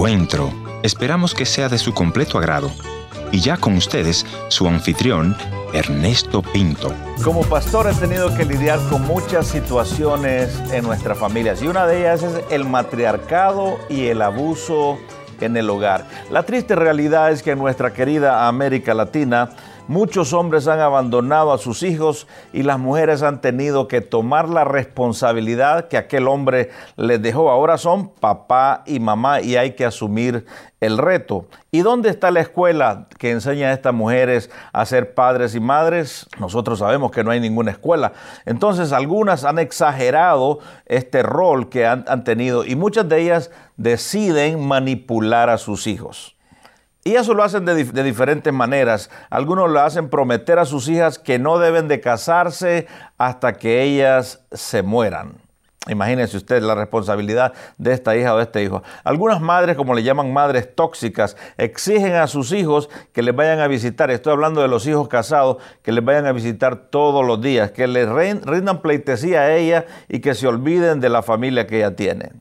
encuentro. Esperamos que sea de su completo agrado. Y ya con ustedes, su anfitrión, Ernesto Pinto. Como pastor he tenido que lidiar con muchas situaciones en nuestras familias y una de ellas es el matriarcado y el abuso en el hogar. La triste realidad es que nuestra querida América Latina Muchos hombres han abandonado a sus hijos y las mujeres han tenido que tomar la responsabilidad que aquel hombre les dejó. Ahora son papá y mamá y hay que asumir el reto. ¿Y dónde está la escuela que enseña a estas mujeres a ser padres y madres? Nosotros sabemos que no hay ninguna escuela. Entonces algunas han exagerado este rol que han, tenido y muchas de ellas deciden manipular a sus hijos. Y eso lo hacen de, diferentes maneras. Algunos lo hacen prometer a sus hijas que no deben de casarse hasta que ellas se mueran. Imagínense usted la responsabilidad de esta hija o de este hijo. Algunas madres, como le llaman madres tóxicas, exigen a sus hijos que les vayan a visitar. Estoy hablando de los hijos casados, que les vayan a visitar todos los días, que les rindan pleitesía a ella y que se olviden de la familia que ella tiene.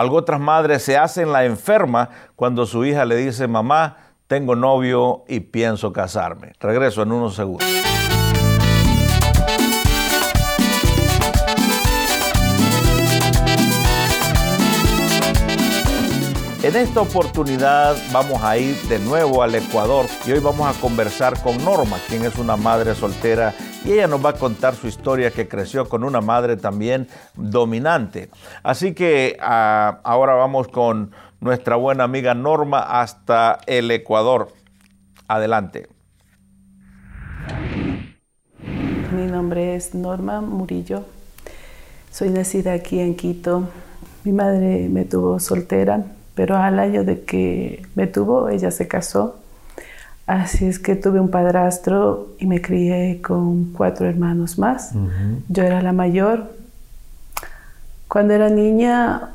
Algunas otras madres se hacen la enferma cuando su hija le dice, mamá, tengo novio y pienso casarme. Regreso en unos segundos. En esta oportunidad vamos a ir de nuevo al Ecuador y hoy vamos a conversar con Norma, quien es una madre soltera y ella nos va a contar su historia que creció con una madre también dominante. Así que ah, ahora vamos con nuestra buena amiga Norma hasta el Ecuador. Adelante. Mi nombre es Norma Murillo. Soy nacida aquí en Quito. Mi madre me tuvo soltera pero al año de que me tuvo, ella se casó. Así es que tuve un padrastro y me crié con cuatro hermanos más. Yo era la mayor. Cuando era niña,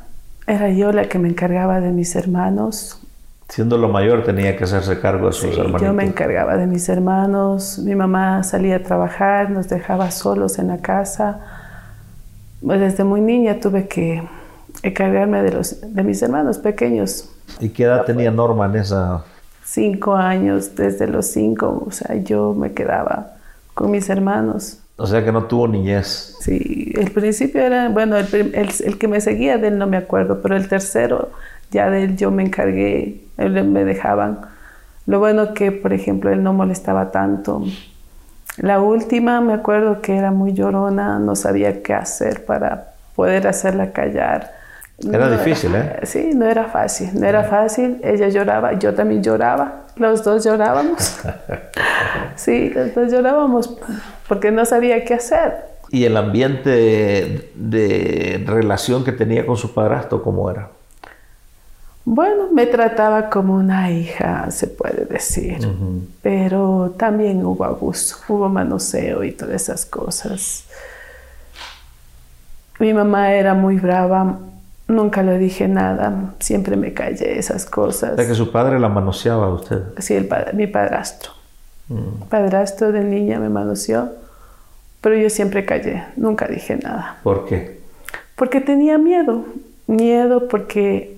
era yo la que me encargaba de mis hermanos. Siendo lo mayor, tenía que hacerse cargo de sus sí, hermanos. Yo me encargaba de mis hermanos. Mi mamá salía a trabajar, nos dejaba solos en la casa. Desde muy niña tuve que encargarme de, los, de mis hermanos pequeños. ¿Y qué edad tenía Norma en esa? Cinco años, desde los cinco, o sea, yo me quedaba con mis hermanos. O sea que no tuvo niñez. Sí, el principio era, bueno, el, el, que me seguía de él no me acuerdo, pero el tercero, ya de él yo me encargué, él me dejaban. Lo bueno que, por ejemplo, él no molestaba tanto. La última, me acuerdo que era muy llorona, no sabía qué hacer para poder hacerla callar. Era difícil, ¿eh? Sí, no era fácil, no era fácil. Ella lloraba, yo también lloraba, los dos llorábamos. sí, los dos llorábamos porque no sabía qué hacer. ¿Y el ambiente de, relación que tenía con su padrastro, cómo era? Bueno, me trataba como una hija, se puede decir, pero también hubo abuso, hubo manoseo y todas esas cosas. Mi mamá era muy brava, Nunca le dije nada, siempre me callé esas cosas. ¿De que su padre la manoseaba a usted? Sí, el mi padrastro. Mm. Padrastro de niña me manoseó, pero yo siempre callé, nunca dije nada. ¿Por qué? Porque tenía miedo, miedo porque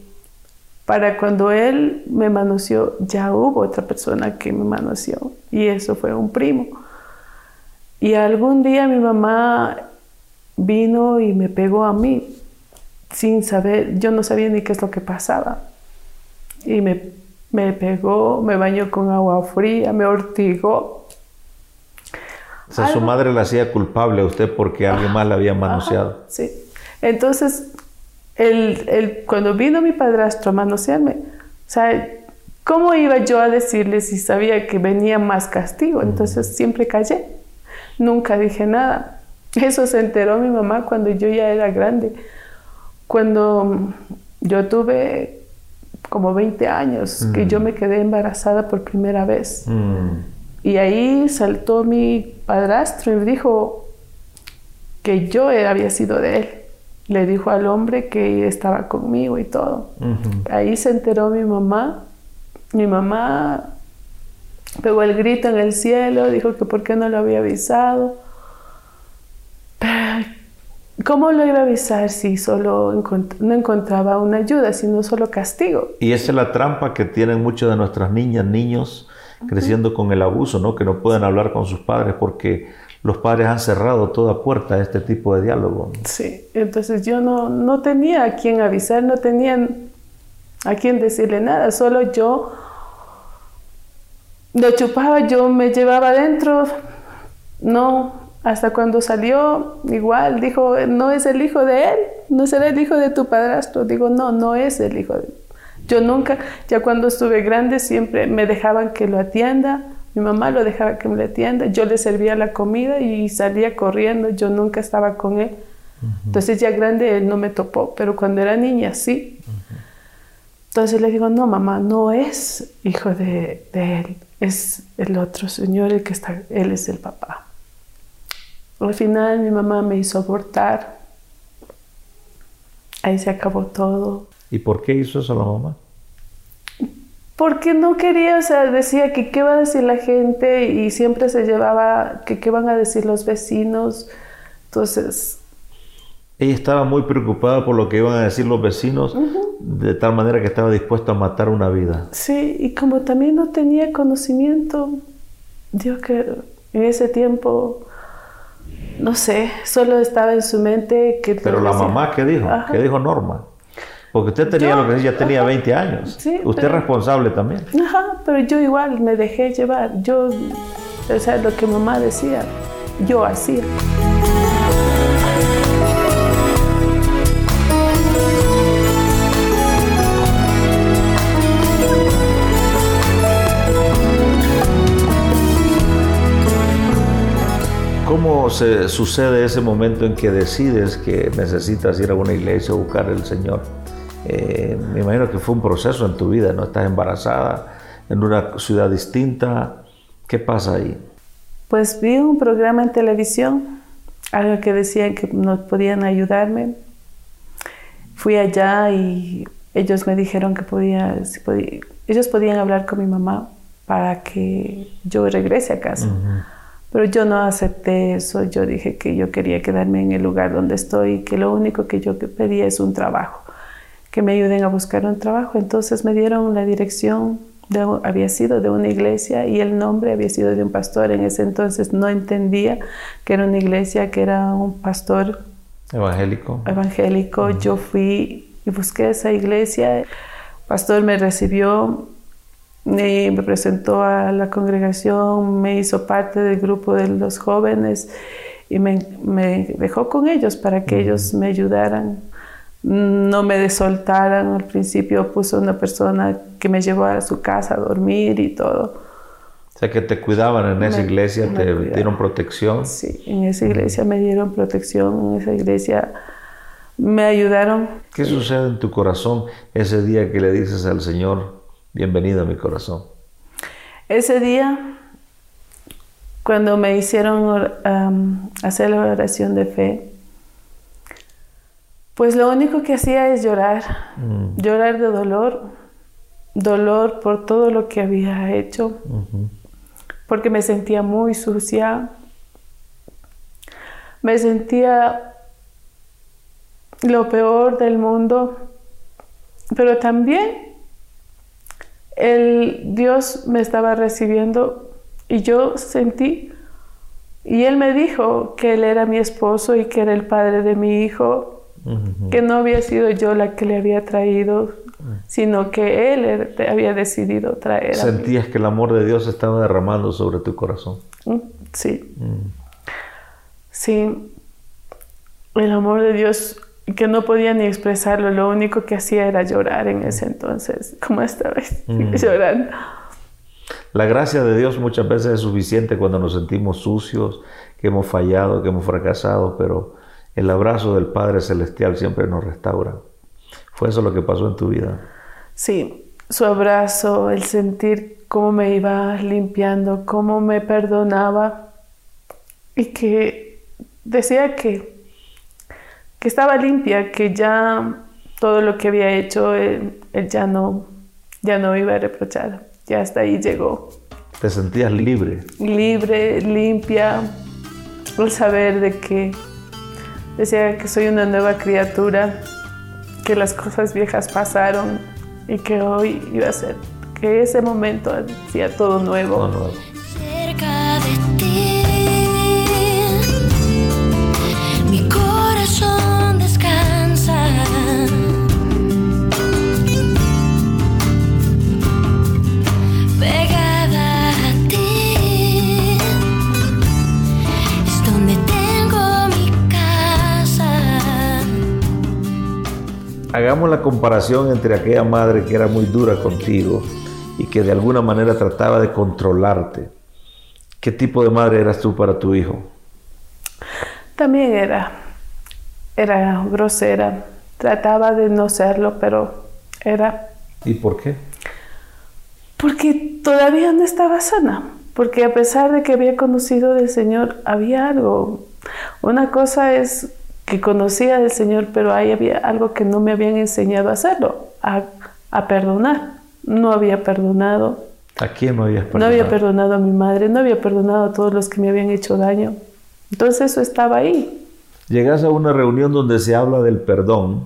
para cuando él me manoseó ya hubo otra persona que me manoseó y eso fue un primo. Y algún día mi mamá vino y me pegó a mí sin saber, yo no sabía ni qué es lo que pasaba. Y me, me pegó, me bañó con agua fría, me ortigó. O sea, su madre la hacía culpable a usted porque alguien más la había manoseado. sí. Entonces, el, cuando vino mi padrastro a manosearme, o sea, ¿cómo iba yo a decirle si sabía que venía más castigo? Entonces siempre callé, nunca dije nada. Eso se enteró mi mamá cuando yo ya era grande. Cuando yo tuve como 20 años, que yo me quedé embarazada por primera vez. Mm. Y ahí saltó mi padrastro y dijo que yo había sido de él. Le dijo al hombre que estaba conmigo y todo. Ahí se enteró mi mamá. Mi mamá pegó el grito en el cielo, dijo que por qué no lo había avisado ¿Cómo lo iba a avisar si solo no encontraba una ayuda, sino solo castigo? Y esa es la trampa que tienen muchas de nuestras niñas, niños, creciendo con el abuso, ¿no? Que no pueden hablar con sus padres porque los padres han cerrado toda puerta a este tipo de diálogo. Sí, entonces yo no, no tenía a quién avisar, no tenía a quién decirle nada, solo yo lo chupaba, yo me llevaba adentro, no, hasta cuando salió, igual dijo, no es el hijo de él, no será el hijo de tu padrastro. Digo, no, no es el hijo de él. Yo nunca, ya cuando estuve grande, siempre me dejaban que lo atienda, mi mamá lo dejaba que me lo atienda, yo le servía la comida y salía corriendo, yo nunca estaba con él. Entonces ya grande él no me topó, pero cuando era niña sí. Entonces le digo, no, mamá, no es hijo de, él, es el otro señor el que está, él es el papá. Al final mi mamá me hizo abortar. Ahí se acabó todo. ¿Y por qué hizo eso la mamá? Porque no quería, o sea, decía que qué va a decir la gente y siempre se llevaba que qué van a decir los vecinos. Entonces... Ella estaba muy preocupada por lo que iban a decir los vecinos de tal manera que estaba dispuesta a matar una vida. Sí, y como también no tenía conocimiento, Dios que en ese tiempo, no sé, solo estaba en su mente que... Pero la mamá, ¿qué dijo? ¿Qué dijo Norma? Porque usted tenía lo que ya tenía 20 años. Sí, usted es responsable también. Ajá, pero yo igual me dejé llevar. Yo, o sea, lo que mamá decía, yo hacía. ¿Cómo se sucede ese momento en que decides que necesitas ir a una iglesia o buscar al Señor? Eh, me imagino que fue un proceso en tu vida, ¿no? Estás embarazada en una ciudad distinta. ¿Qué pasa ahí? Pues vi un programa en televisión, algo que decían que no podían ayudarme. Fui allá y ellos me dijeron que podía, ellos podían hablar con mi mamá para que yo regrese a casa. Pero yo no acepté eso, yo dije que yo quería quedarme en el lugar donde estoy y que lo único que yo pedía es un trabajo, que me ayuden a buscar un trabajo. Entonces me dieron la dirección, había sido de una iglesia y el nombre había sido de un pastor. En ese entonces no entendía que era una iglesia, que era un pastor evangélico. Evangélico. Yo fui y busqué esa iglesia. El pastor me recibió me presentó a la congregación, me hizo parte del grupo de los jóvenes y me, dejó con ellos para que ellos me ayudaran, no me desoltaran. Al principio puso una persona que me llevó a su casa a dormir y todo. O sea, que te cuidaban en esa iglesia, te dieron protección. Sí, en esa iglesia me dieron protección, en esa iglesia me ayudaron. ¿Qué sucede en tu corazón ese día que le dices al Señor, Bienvenido a mi corazón. Ese día, cuando me hicieron hacer la oración de fe, pues lo único que hacía es llorar, mm. llorar de dolor, dolor por todo lo que había hecho, porque me sentía muy sucia, me sentía lo peor del mundo, pero también el Dios me estaba recibiendo y yo sentí, y Él me dijo que Él era mi esposo y que era el padre de mi hijo, que no había sido yo la que le había traído, sino que Él había decidido traer. ¿Sentías que el amor de Dios estaba derramando sobre tu corazón? Mm, sí. Mm. Sí. El amor de Dios que no podía ni expresarlo, lo único que hacía era llorar en ese entonces, como esta vez, mm. llorando. La gracia de Dios muchas veces es suficiente cuando nos sentimos sucios, que hemos fallado, que hemos fracasado, pero el abrazo del Padre Celestial siempre nos restaura. ¿Fue eso lo que pasó en tu vida? Sí, su abrazo, el sentir cómo me iba limpiando, cómo me perdonaba y que decía que que estaba limpia, que ya todo lo que había hecho, él, ya, no, ya no iba a reprochar. Ya hasta ahí llegó. ¿Te sentías libre? Libre, limpia, el saber de que decía que soy una nueva criatura, que las cosas viejas pasaron y que hoy iba a ser, que ese momento hacía todo nuevo. Todo nuevo. Hagamos la comparación entre aquella madre que era muy dura contigo y que de alguna manera trataba de controlarte. ¿Qué tipo de madre eras tú para tu hijo? También era, era grosera. Trataba de no serlo, pero era. ¿Y por qué? Porque todavía no estaba sana. Porque a pesar de que había conocido del Señor, había algo. Una cosa es que conocía del Señor, pero ahí había algo que no me habían enseñado a hacerlo, a, a perdonar no había perdonado. ¿A quién no había perdonado? No había perdonado a mi madre, no había perdonado a todos los que me habían hecho daño. Entonces eso estaba ahí. Llegas a una reunión donde se habla del perdón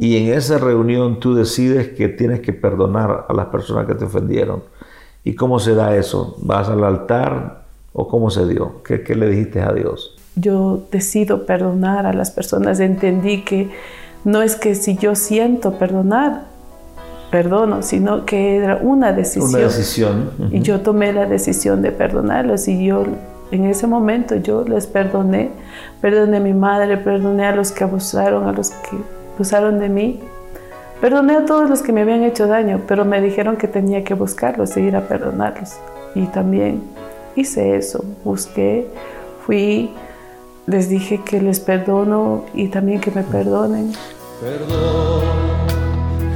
y en esa reunión tú decides que tienes que perdonar a las personas que te ofendieron. ¿Y cómo se da eso? ¿Vas al altar o cómo se dio? ¿Qué, qué le dijiste a Dios? Yo decido perdonar a las personas. Entendí que no es que si yo siento perdonar, perdono, sino que era una decisión. Una decisión. Y yo tomé la decisión de perdonarlos y yo en ese momento yo les perdoné, perdoné a mi madre, perdoné a los que abusaron, a los que abusaron de mí, perdoné a todos los que me habían hecho daño, pero me dijeron que tenía que buscarlos e ir a perdonarlos. Y también hice eso, busqué, fui, les dije que les perdono y también que me perdonen. Perdón,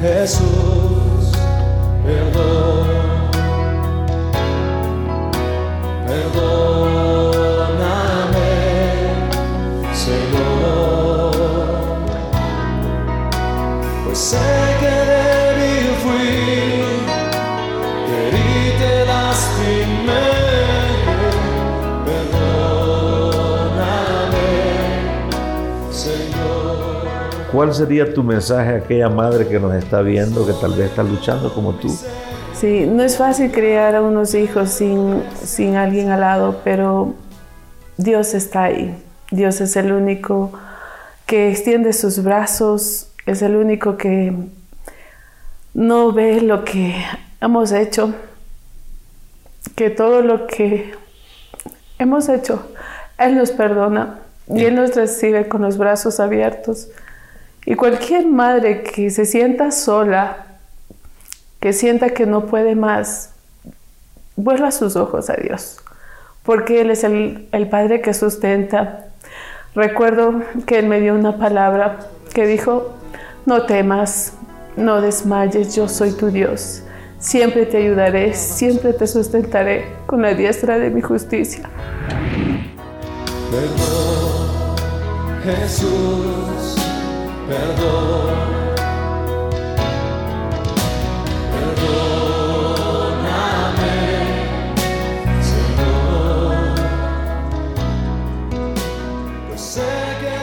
Jesús perdón, perdóname, Señor, pues ¿Cuál sería tu mensaje a aquella madre que nos está viendo, que tal vez está luchando como tú? Sí, no es fácil criar a unos hijos sin, sin alguien al lado, pero Dios está ahí. Dios es el único que extiende sus brazos, es el único que no ve lo que hemos hecho, que todo lo que hemos hecho, Él nos perdona y Él nos recibe con los brazos abiertos. Y cualquier madre que se sienta sola, que sienta que no puede más, vuelva sus ojos a Dios, porque Él es el, el Padre que sustenta. Recuerdo que Él me dio una palabra que dijo, no temas, no desmayes, yo soy tu Dios. Siempre te ayudaré, siempre te sustentaré con la diestra de mi justicia. Perdón, Jesús perdón.